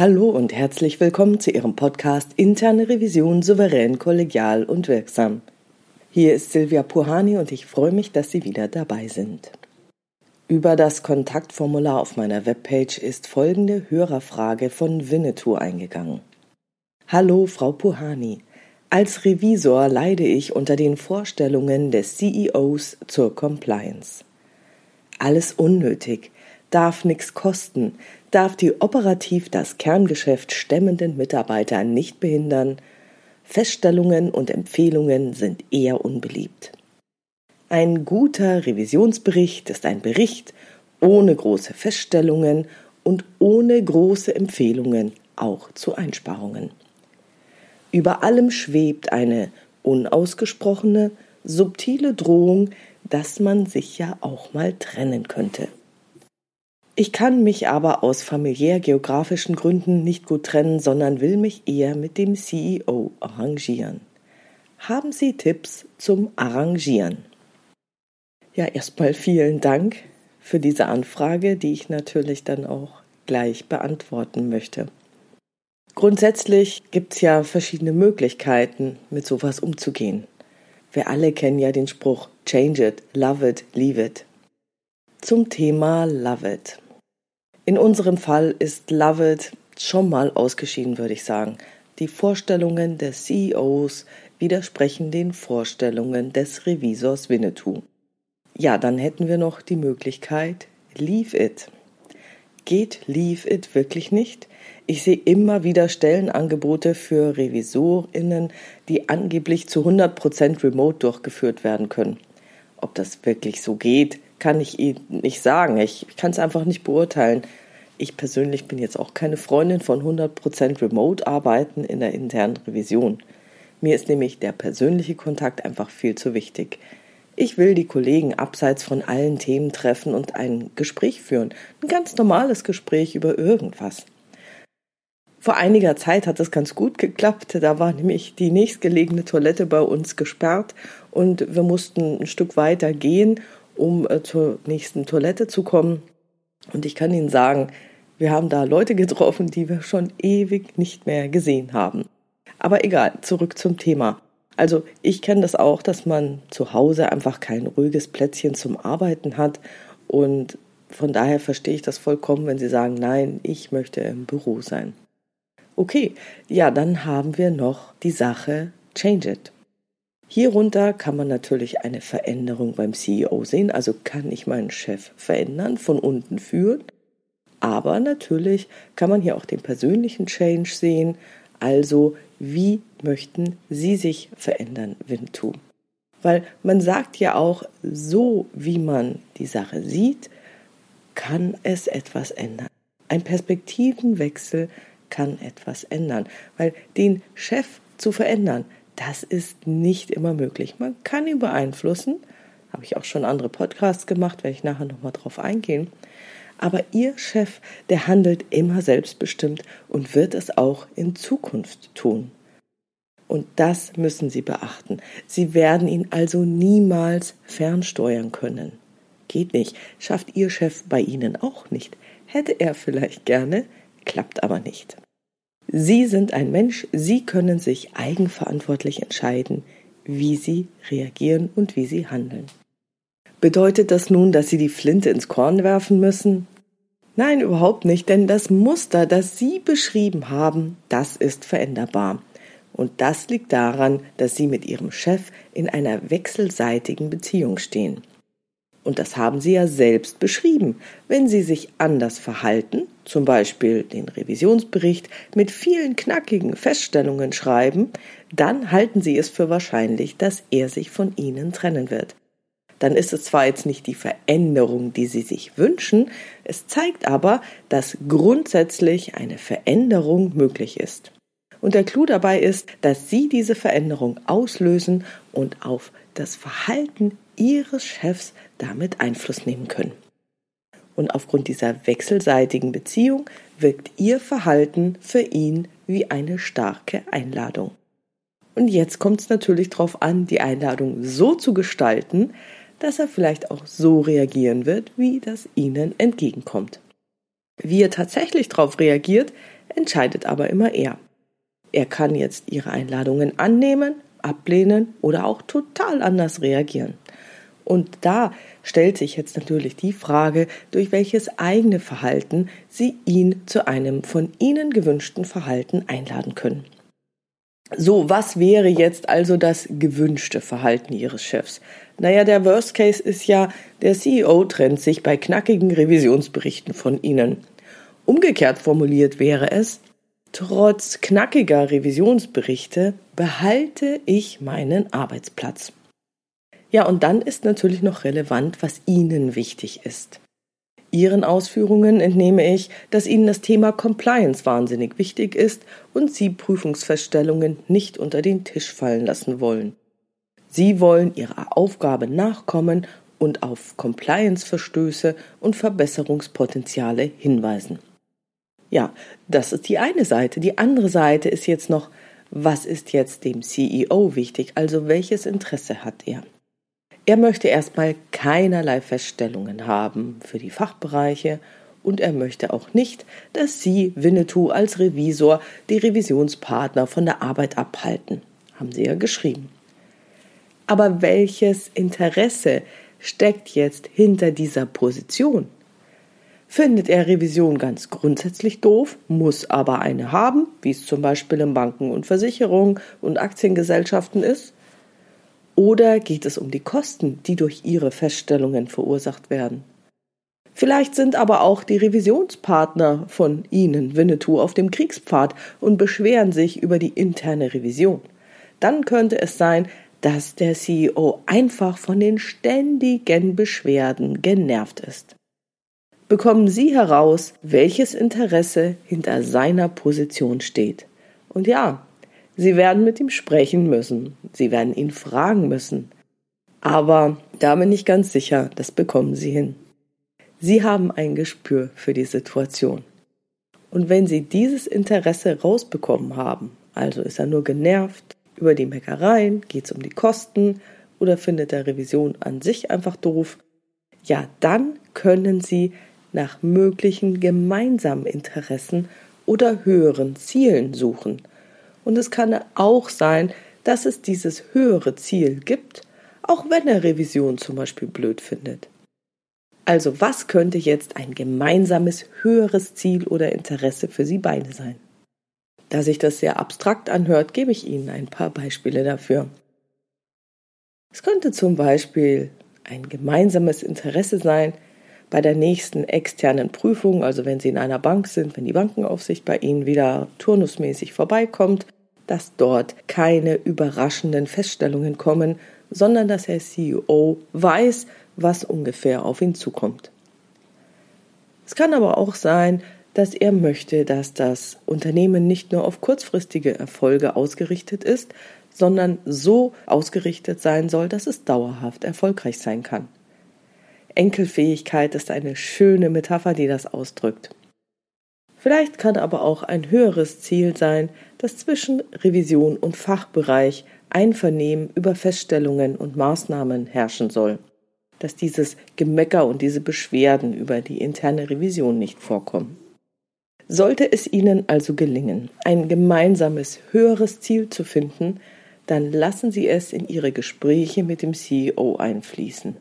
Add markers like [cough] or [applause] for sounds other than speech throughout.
Hallo und herzlich willkommen zu Ihrem Podcast Interne Revision souverän, kollegial und wirksam. Hier ist Silvia Puhani und ich freue mich, dass Sie wieder dabei sind. Über das Kontaktformular auf meiner Webpage ist folgende Hörerfrage von Winnetou eingegangen. Hallo, Frau Puhani. Als Revisor leide ich unter den Vorstellungen des CEOs zur Compliance. Alles unnötig, darf nichts kosten, darf die operativ das Kerngeschäft stemmenden Mitarbeiter nicht behindern, Feststellungen und Empfehlungen sind eher unbeliebt. Ein guter Revisionsbericht ist ein Bericht ohne große Feststellungen und ohne große Empfehlungen auch zu Einsparungen. Über allem schwebt eine unausgesprochene, subtile Drohung, dass man sich ja auch mal trennen könnte. Ich kann mich aber aus familiär-geografischen Gründen nicht gut trennen, sondern will mich eher mit dem CEO arrangieren. Haben Sie Tipps zum Arrangieren? Ja, erstmal vielen Dank für diese Anfrage, die ich natürlich dann auch gleich beantworten möchte. Grundsätzlich gibt es ja verschiedene Möglichkeiten, mit sowas umzugehen. Wir alle kennen ja den Spruch Change it, love it, leave it. Zum Thema Love it. In unserem Fall ist Love It schon mal ausgeschieden, würde ich sagen. Die Vorstellungen des CEOs widersprechen den Vorstellungen des Revisors Winnetou. Ja, dann hätten wir noch die Möglichkeit Leave It. Geht Leave It wirklich nicht? Ich sehe immer wieder Stellenangebote für RevisorInnen, die angeblich zu 100% remote durchgeführt werden können. Ob das wirklich so geht, kann ich Ihnen nicht sagen. Ich kann es einfach nicht beurteilen. Ich persönlich bin jetzt auch keine Freundin von 100% Remote-Arbeiten in der internen Revision. Mir ist nämlich der persönliche Kontakt einfach viel zu wichtig. Ich will die Kollegen abseits von allen Themen treffen und ein Gespräch führen. Ein ganz normales Gespräch über irgendwas. Vor einiger Zeit hat es ganz gut geklappt. Da war nämlich die nächstgelegene Toilette bei uns gesperrt und wir mussten ein Stück weiter gehen, um äh, zur nächsten Toilette zu kommen. Und ich kann Ihnen sagen, wir haben da Leute getroffen, die wir schon ewig nicht mehr gesehen haben. Aber egal, zurück zum Thema. Also ich kenne das auch, dass man zu Hause einfach kein ruhiges Plätzchen zum Arbeiten hat und von daher verstehe ich das vollkommen, wenn Sie sagen, nein, ich möchte im Büro sein. Okay, ja, dann haben wir noch die Sache Change It. Hierunter kann man natürlich eine Veränderung beim CEO sehen, also kann ich meinen Chef verändern, von unten führen. Aber natürlich kann man hier auch den persönlichen Change sehen, also wie möchten Sie sich verändern, Wintu? Weil man sagt ja auch, so wie man die Sache sieht, kann es etwas ändern. Ein Perspektivenwechsel kann etwas ändern, weil den Chef zu verändern, das ist nicht immer möglich. Man kann ihn beeinflussen, habe ich auch schon andere Podcasts gemacht, werde ich nachher nochmal drauf eingehen. Aber Ihr Chef, der handelt immer selbstbestimmt und wird es auch in Zukunft tun. Und das müssen Sie beachten. Sie werden ihn also niemals fernsteuern können. Geht nicht. Schafft Ihr Chef bei Ihnen auch nicht. Hätte er vielleicht gerne, klappt aber nicht. Sie sind ein Mensch, Sie können sich eigenverantwortlich entscheiden, wie Sie reagieren und wie Sie handeln. Bedeutet das nun, dass Sie die Flinte ins Korn werfen müssen? Nein, überhaupt nicht, denn das Muster, das Sie beschrieben haben, das ist veränderbar. Und das liegt daran, dass Sie mit Ihrem Chef in einer wechselseitigen Beziehung stehen. Und das haben Sie ja selbst beschrieben. Wenn Sie sich anders verhalten, zum Beispiel den Revisionsbericht mit vielen knackigen Feststellungen schreiben, dann halten Sie es für wahrscheinlich, dass er sich von Ihnen trennen wird. Dann ist es zwar jetzt nicht die Veränderung, die Sie sich wünschen, es zeigt aber, dass grundsätzlich eine Veränderung möglich ist. Und der Clou dabei ist, dass Sie diese Veränderung auslösen und auf das Verhalten Ihres Chefs damit Einfluss nehmen können. Und aufgrund dieser wechselseitigen Beziehung wirkt Ihr Verhalten für ihn wie eine starke Einladung. Und jetzt kommt es natürlich darauf an, die Einladung so zu gestalten, dass er vielleicht auch so reagieren wird, wie das Ihnen entgegenkommt. Wie er tatsächlich darauf reagiert, entscheidet aber immer er. Er kann jetzt Ihre Einladungen annehmen, ablehnen oder auch total anders reagieren. Und da stellt sich jetzt natürlich die Frage, durch welches eigene Verhalten Sie ihn zu einem von Ihnen gewünschten Verhalten einladen können. So, was wäre jetzt also das gewünschte Verhalten Ihres Chefs? Naja, der Worst Case ist ja, der CEO trennt sich bei knackigen Revisionsberichten von Ihnen. Umgekehrt formuliert wäre es, trotz knackiger Revisionsberichte behalte ich meinen Arbeitsplatz. Ja, und dann ist natürlich noch relevant, was Ihnen wichtig ist. Ihren Ausführungen entnehme ich, dass Ihnen das Thema Compliance wahnsinnig wichtig ist und Sie Prüfungsfeststellungen nicht unter den Tisch fallen lassen wollen. Sie wollen Ihrer Aufgabe nachkommen und auf Compliance-Verstöße und Verbesserungspotenziale hinweisen. Ja, das ist die eine Seite. Die andere Seite ist jetzt noch, was ist jetzt dem CEO wichtig, also welches Interesse hat er? Er möchte erstmal keinerlei Feststellungen haben für die Fachbereiche und er möchte auch nicht, dass Sie, Winnetou, als Revisor die Revisionspartner von der Arbeit abhalten. Haben Sie ja geschrieben. Aber welches Interesse steckt jetzt hinter dieser Position? Findet er Revision ganz grundsätzlich doof, muss aber eine haben, wie es zum Beispiel in Banken und Versicherungen und Aktiengesellschaften ist? Oder geht es um die Kosten, die durch Ihre Feststellungen verursacht werden? Vielleicht sind aber auch die Revisionspartner von Ihnen, Winnetou, auf dem Kriegspfad und beschweren sich über die interne Revision. Dann könnte es sein, dass der CEO einfach von den ständigen Beschwerden genervt ist. Bekommen Sie heraus, welches Interesse hinter seiner Position steht. Und ja, Sie werden mit ihm sprechen müssen. Sie werden ihn fragen müssen. Aber da bin ich ganz sicher, das bekommen Sie hin. Sie haben ein Gespür für die Situation. Und wenn Sie dieses Interesse rausbekommen haben, also ist er nur genervt über die Meckereien, geht es um die Kosten oder findet er Revision an sich einfach doof, ja, dann können Sie nach möglichen gemeinsamen Interessen oder höheren Zielen suchen und es kann auch sein, dass es dieses höhere Ziel gibt, auch wenn er Revision zum Beispiel blöd findet. Also was könnte jetzt ein gemeinsames höheres Ziel oder Interesse für Sie beide sein? Da sich das sehr abstrakt anhört, gebe ich Ihnen ein paar Beispiele dafür. Es könnte zum Beispiel ein gemeinsames Interesse sein, bei der nächsten externen Prüfung, also wenn Sie in einer Bank sind, wenn die Bankenaufsicht bei Ihnen wieder turnusmäßig vorbeikommt, dass dort keine überraschenden Feststellungen kommen, sondern dass der CEO weiß, was ungefähr auf ihn zukommt. Es kann aber auch sein, dass er möchte, dass das Unternehmen nicht nur auf kurzfristige Erfolge ausgerichtet ist, sondern so ausgerichtet sein soll, dass es dauerhaft erfolgreich sein kann. Enkelfähigkeit ist eine schöne Metapher, die das ausdrückt. Vielleicht kann aber auch ein höheres Ziel sein, dass zwischen Revision und Fachbereich Einvernehmen über Feststellungen und Maßnahmen herrschen soll, dass dieses Gemecker und diese Beschwerden über die interne Revision nicht vorkommen. Sollte es Ihnen also gelingen, ein gemeinsames höheres Ziel zu finden, dann lassen Sie es in Ihre Gespräche mit dem CEO einfließen.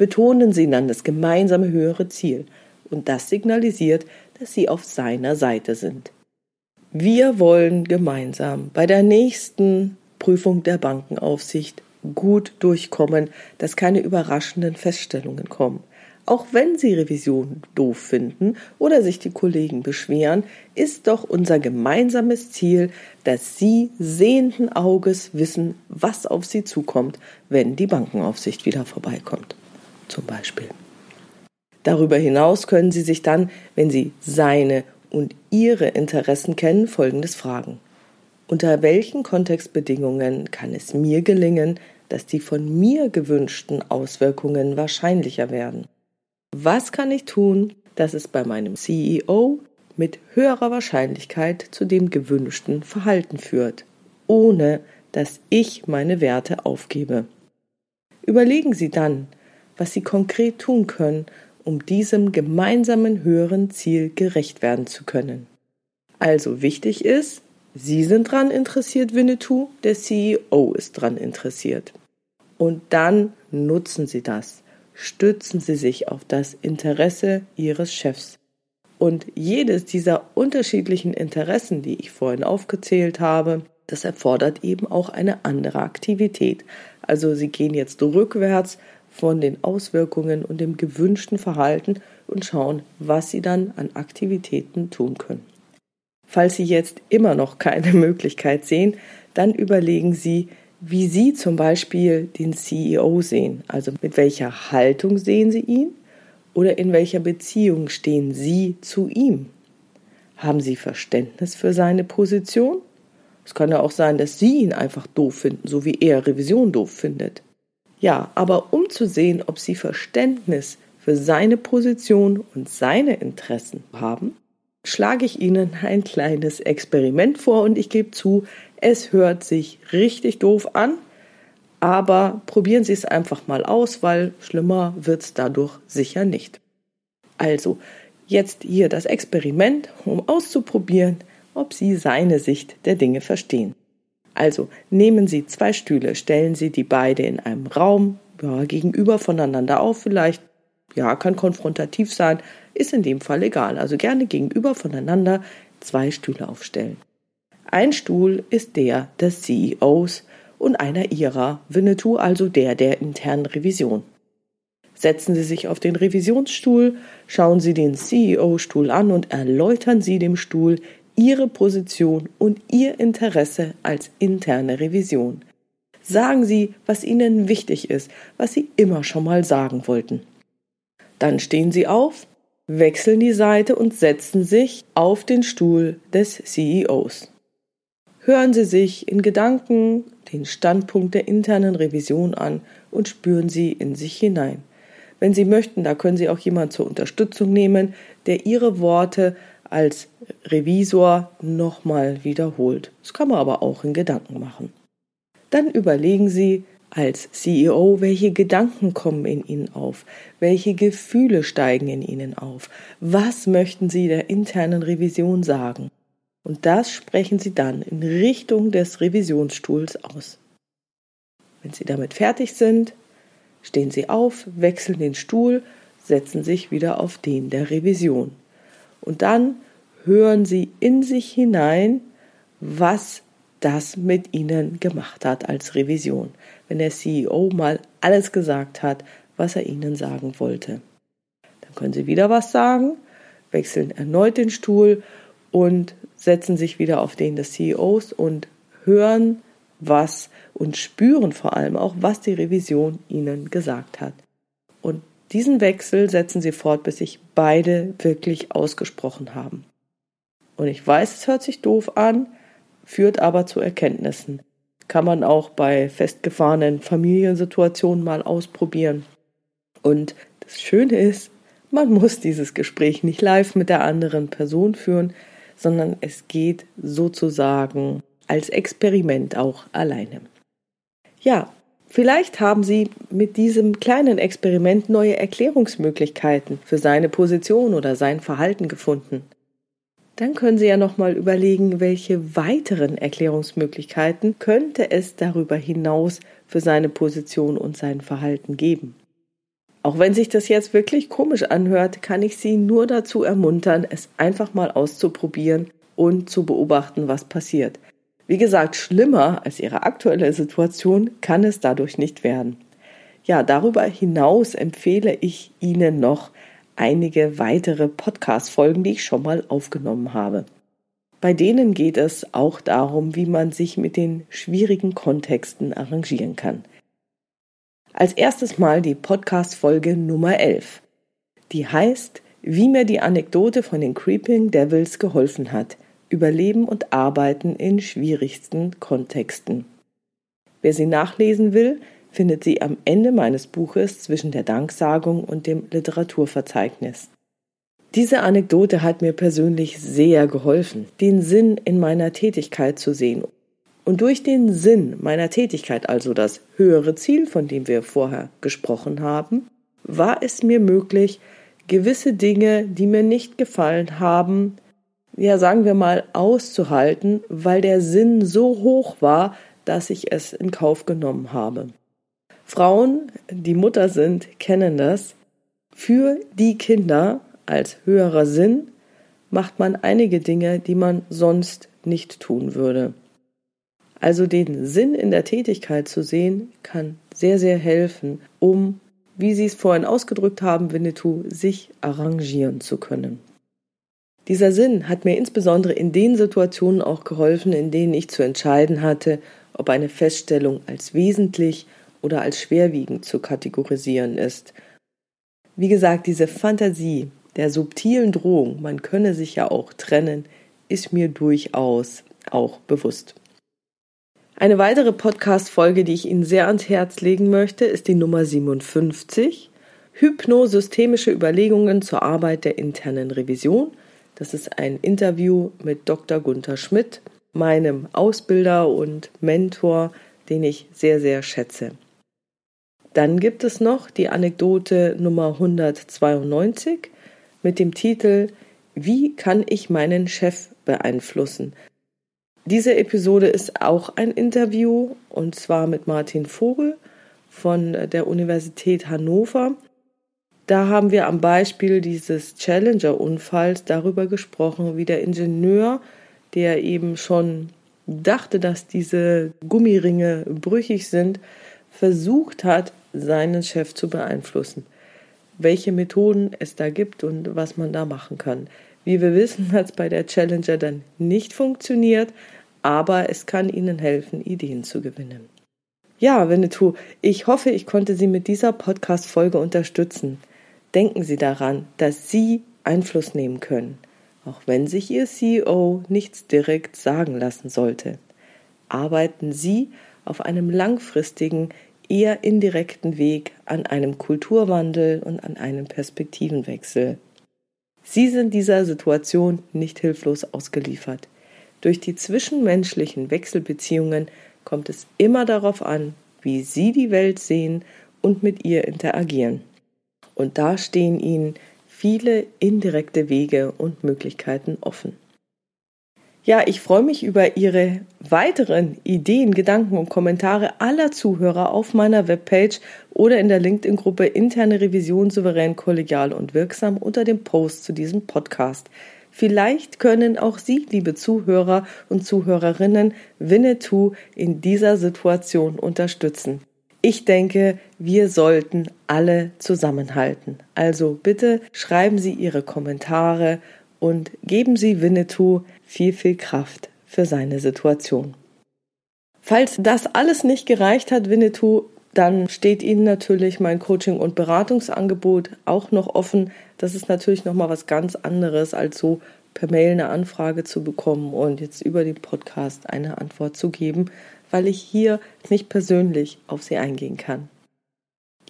Betonen Sie dann das gemeinsame höhere Ziel und das signalisiert, dass Sie auf seiner Seite sind. Wir wollen gemeinsam bei der nächsten Prüfung der Bankenaufsicht gut durchkommen, dass keine überraschenden Feststellungen kommen. Auch wenn Sie Revision doof finden oder sich die Kollegen beschweren, ist doch unser gemeinsames Ziel, dass Sie sehenden Auges wissen, was auf Sie zukommt, wenn die Bankenaufsicht wieder vorbeikommt. Zum Beispiel. Darüber hinaus können Sie sich dann, wenn Sie seine und ihre Interessen kennen, Folgendes fragen. Unter welchen Kontextbedingungen kann es mir gelingen, dass die von mir gewünschten Auswirkungen wahrscheinlicher werden? Was kann ich tun, dass es bei meinem CEO mit höherer Wahrscheinlichkeit zu dem gewünschten Verhalten führt, ohne dass ich meine Werte aufgebe? Überlegen Sie dann, was Sie konkret tun können, um diesem gemeinsamen höheren Ziel gerecht werden zu können. Also wichtig ist, Sie sind dran interessiert, Winnetou, der CEO ist dran interessiert. Und dann nutzen Sie das. Stützen Sie sich auf das Interesse Ihres Chefs. Und jedes dieser unterschiedlichen Interessen, die ich vorhin aufgezählt habe, das erfordert eben auch eine andere Aktivität. Also Sie gehen jetzt rückwärts von den Auswirkungen und dem gewünschten Verhalten und schauen, was Sie dann an Aktivitäten tun können. Falls Sie jetzt immer noch keine [laughs] Möglichkeit sehen, dann überlegen Sie, wie Sie zum Beispiel den CEO sehen. Also mit welcher Haltung sehen Sie ihn oder in welcher Beziehung stehen Sie zu ihm? Haben Sie Verständnis für seine Position? Es kann ja auch sein, dass Sie ihn einfach doof finden, so wie er Revision doof findet. Ja, aber um zu sehen, ob Sie Verständnis für seine Position und seine Interessen haben, schlage ich Ihnen ein kleines Experiment vor und ich gebe zu, es hört sich richtig doof an, aber probieren Sie es einfach mal aus, weil schlimmer wird es dadurch sicher nicht. Also, jetzt hier das Experiment, um auszuprobieren, ob Sie seine Sicht der Dinge verstehen. Also nehmen Sie zwei Stühle, stellen Sie die beide in einem Raum, ja, gegenüber voneinander auf, vielleicht, ja, kann konfrontativ sein, ist in dem Fall egal. Also gerne gegenüber voneinander zwei Stühle aufstellen. Ein Stuhl ist der des CEOs und einer ihrer, Winnetou also der der internen Revision. Setzen Sie sich auf den Revisionsstuhl, schauen Sie den CEO-Stuhl an und erläutern Sie dem Stuhl Ihre Position und Ihr Interesse als interne Revision. Sagen Sie, was Ihnen wichtig ist, was Sie immer schon mal sagen wollten. Dann stehen Sie auf, wechseln die Seite und setzen sich auf den Stuhl des CEOs. Hören Sie sich in Gedanken den Standpunkt der internen Revision an und spüren Sie in sich hinein. Wenn Sie möchten, da können Sie auch jemand zur Unterstützung nehmen, der Ihre Worte als Revisor nochmal wiederholt. Das kann man aber auch in Gedanken machen. Dann überlegen Sie als CEO, welche Gedanken kommen in Ihnen auf, welche Gefühle steigen in Ihnen auf, was möchten Sie der internen Revision sagen. Und das sprechen Sie dann in Richtung des Revisionsstuhls aus. Wenn Sie damit fertig sind, stehen Sie auf, wechseln den Stuhl, setzen sich wieder auf den der Revision. Und dann hören Sie in sich hinein, was das mit Ihnen gemacht hat als Revision, wenn der CEO mal alles gesagt hat, was er Ihnen sagen wollte. Dann können Sie wieder was sagen, wechseln erneut den Stuhl und setzen sich wieder auf den des CEOs und hören, was und spüren vor allem auch, was die Revision ihnen gesagt hat. Und diesen Wechsel setzen sie fort, bis sich beide wirklich ausgesprochen haben. Und ich weiß, es hört sich doof an, führt aber zu Erkenntnissen. Kann man auch bei festgefahrenen Familiensituationen mal ausprobieren. Und das Schöne ist, man muss dieses Gespräch nicht live mit der anderen Person führen, sondern es geht sozusagen als Experiment auch alleine. Ja, vielleicht haben Sie mit diesem kleinen Experiment neue Erklärungsmöglichkeiten für seine Position oder sein Verhalten gefunden. Dann können Sie ja nochmal überlegen, welche weiteren Erklärungsmöglichkeiten könnte es darüber hinaus für seine Position und sein Verhalten geben. Auch wenn sich das jetzt wirklich komisch anhört, kann ich Sie nur dazu ermuntern, es einfach mal auszuprobieren und zu beobachten, was passiert. Wie gesagt, schlimmer als Ihre aktuelle Situation kann es dadurch nicht werden. Ja, darüber hinaus empfehle ich Ihnen noch einige weitere Podcast-Folgen, die ich schon mal aufgenommen habe. Bei denen geht es auch darum, wie man sich mit den schwierigen Kontexten arrangieren kann. Als erstes mal die Podcast-Folge Nummer 11. Die heißt, wie mir die Anekdote von den Creeping Devils geholfen hat. Überleben und Arbeiten in schwierigsten Kontexten. Wer sie nachlesen will, findet sie am Ende meines Buches zwischen der Danksagung und dem Literaturverzeichnis. Diese Anekdote hat mir persönlich sehr geholfen, den Sinn in meiner Tätigkeit zu sehen und durch den Sinn meiner Tätigkeit, also das höhere Ziel, von dem wir vorher gesprochen haben, war es mir möglich, gewisse Dinge, die mir nicht gefallen haben, ja sagen wir mal, auszuhalten, weil der Sinn so hoch war, dass ich es in Kauf genommen habe. Frauen, die Mutter sind, kennen das. Für die Kinder als höherer Sinn macht man einige Dinge, die man sonst nicht tun würde. Also den Sinn in der Tätigkeit zu sehen, kann sehr, sehr helfen, um, wie Sie es vorhin ausgedrückt haben, Winnetou, sich arrangieren zu können. Dieser Sinn hat mir insbesondere in den Situationen auch geholfen, in denen ich zu entscheiden hatte, ob eine Feststellung als wesentlich oder als schwerwiegend zu kategorisieren ist. Wie gesagt, diese Fantasie der subtilen Drohung, man könne sich ja auch trennen, ist mir durchaus auch bewusst. Eine weitere Podcast-Folge, die ich Ihnen sehr ans Herz legen möchte, ist die Nummer 57. Hypnosystemische Überlegungen zur Arbeit der internen Revision das ist ein Interview mit Dr. Gunther Schmidt, meinem Ausbilder und Mentor, den ich sehr, sehr schätze. Dann gibt es noch die Anekdote Nummer 192 mit dem Titel Wie kann ich meinen Chef beeinflussen? Diese Episode ist auch ein Interview und zwar mit Martin Vogel von der Universität Hannover da haben wir am Beispiel dieses Challenger-Unfalls darüber gesprochen, wie der Ingenieur, der eben schon dachte, dass diese Gummiringe brüchig sind, versucht hat, seinen Chef zu beeinflussen. Welche Methoden es da gibt und was man da machen kann. Wie wir wissen, [laughs] hat es bei der Challenger dann nicht funktioniert, aber es kann Ihnen helfen, Ideen zu gewinnen. Ja, Winnetou, ich hoffe, ich konnte Sie mit dieser Podcast-Folge unterstützen. Denken Sie daran, dass Sie Einfluss nehmen können, auch wenn sich Ihr CEO nichts direkt sagen lassen sollte. Arbeiten Sie auf einem langfristigen, eher indirekten Weg an einem Kulturwandel und an einem Perspektivenwechsel. Sie sind dieser Situation nicht hilflos ausgeliefert. Durch die zwischenmenschlichen Wechselbeziehungen kommt es immer darauf an, wie Sie die Welt sehen und mit ihr interagieren. Und da stehen Ihnen viele indirekte Wege und Möglichkeiten offen. Ja, ich freue mich über Ihre weiteren Ideen, Gedanken und Kommentare aller Zuhörer auf meiner Webpage oder in der LinkedIn-Gruppe Interne Revision souverän, kollegial und wirksam unter dem Post zu diesem Podcast. Vielleicht können auch Sie, liebe Zuhörer und Zuhörerinnen, Winnetou in dieser Situation unterstützen. Ich denke, wir sollten alle zusammenhalten. Also bitte schreiben Sie Ihre Kommentare und geben Sie Winnetou viel, viel Kraft für seine Situation. Falls das alles nicht gereicht hat, Winnetou, dann steht Ihnen natürlich mein Coaching- und Beratungsangebot auch noch offen. Das ist natürlich noch mal was ganz anderes, als so per Mail eine Anfrage zu bekommen und jetzt über den Podcast eine Antwort zu geben, weil ich hier nicht persönlich auf sie eingehen kann.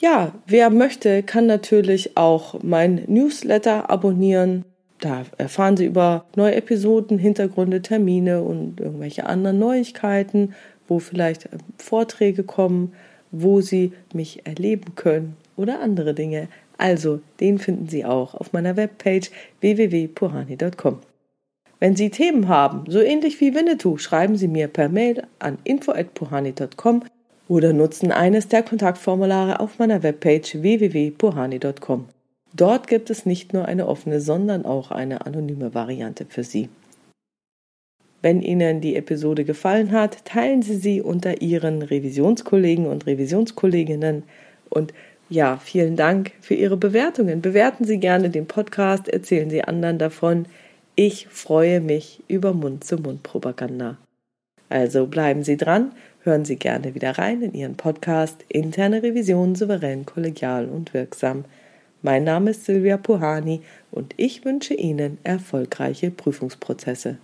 Ja, wer möchte, kann natürlich auch mein Newsletter abonnieren. Da erfahren Sie über neue Episoden, Hintergründe, Termine und irgendwelche anderen Neuigkeiten, wo vielleicht äh, Vorträge kommen, wo Sie mich erleben können oder andere Dinge. Also, den finden Sie auch auf meiner Webpage www.puhani.com. Wenn Sie Themen haben, so ähnlich wie Winnetou, schreiben Sie mir per Mail an info@puhani.com oder nutzen eines der Kontaktformulare auf meiner Webpage www.puhani.com. Dort gibt es nicht nur eine offene, sondern auch eine anonyme Variante für Sie. Wenn Ihnen die Episode gefallen hat, teilen Sie sie unter Ihren Revisionskollegen und Revisionskolleginnen und ja, vielen Dank für Ihre Bewertungen. Bewerten Sie gerne den Podcast, erzählen Sie anderen davon. Ich freue mich über Mund-zu-Mund-Propaganda. Also bleiben Sie dran, hören Sie gerne wieder rein in Ihren Podcast Interne Revision souverän, kollegial und wirksam. Mein Name ist Silvia Puhani und ich wünsche Ihnen erfolgreiche Prüfungsprozesse.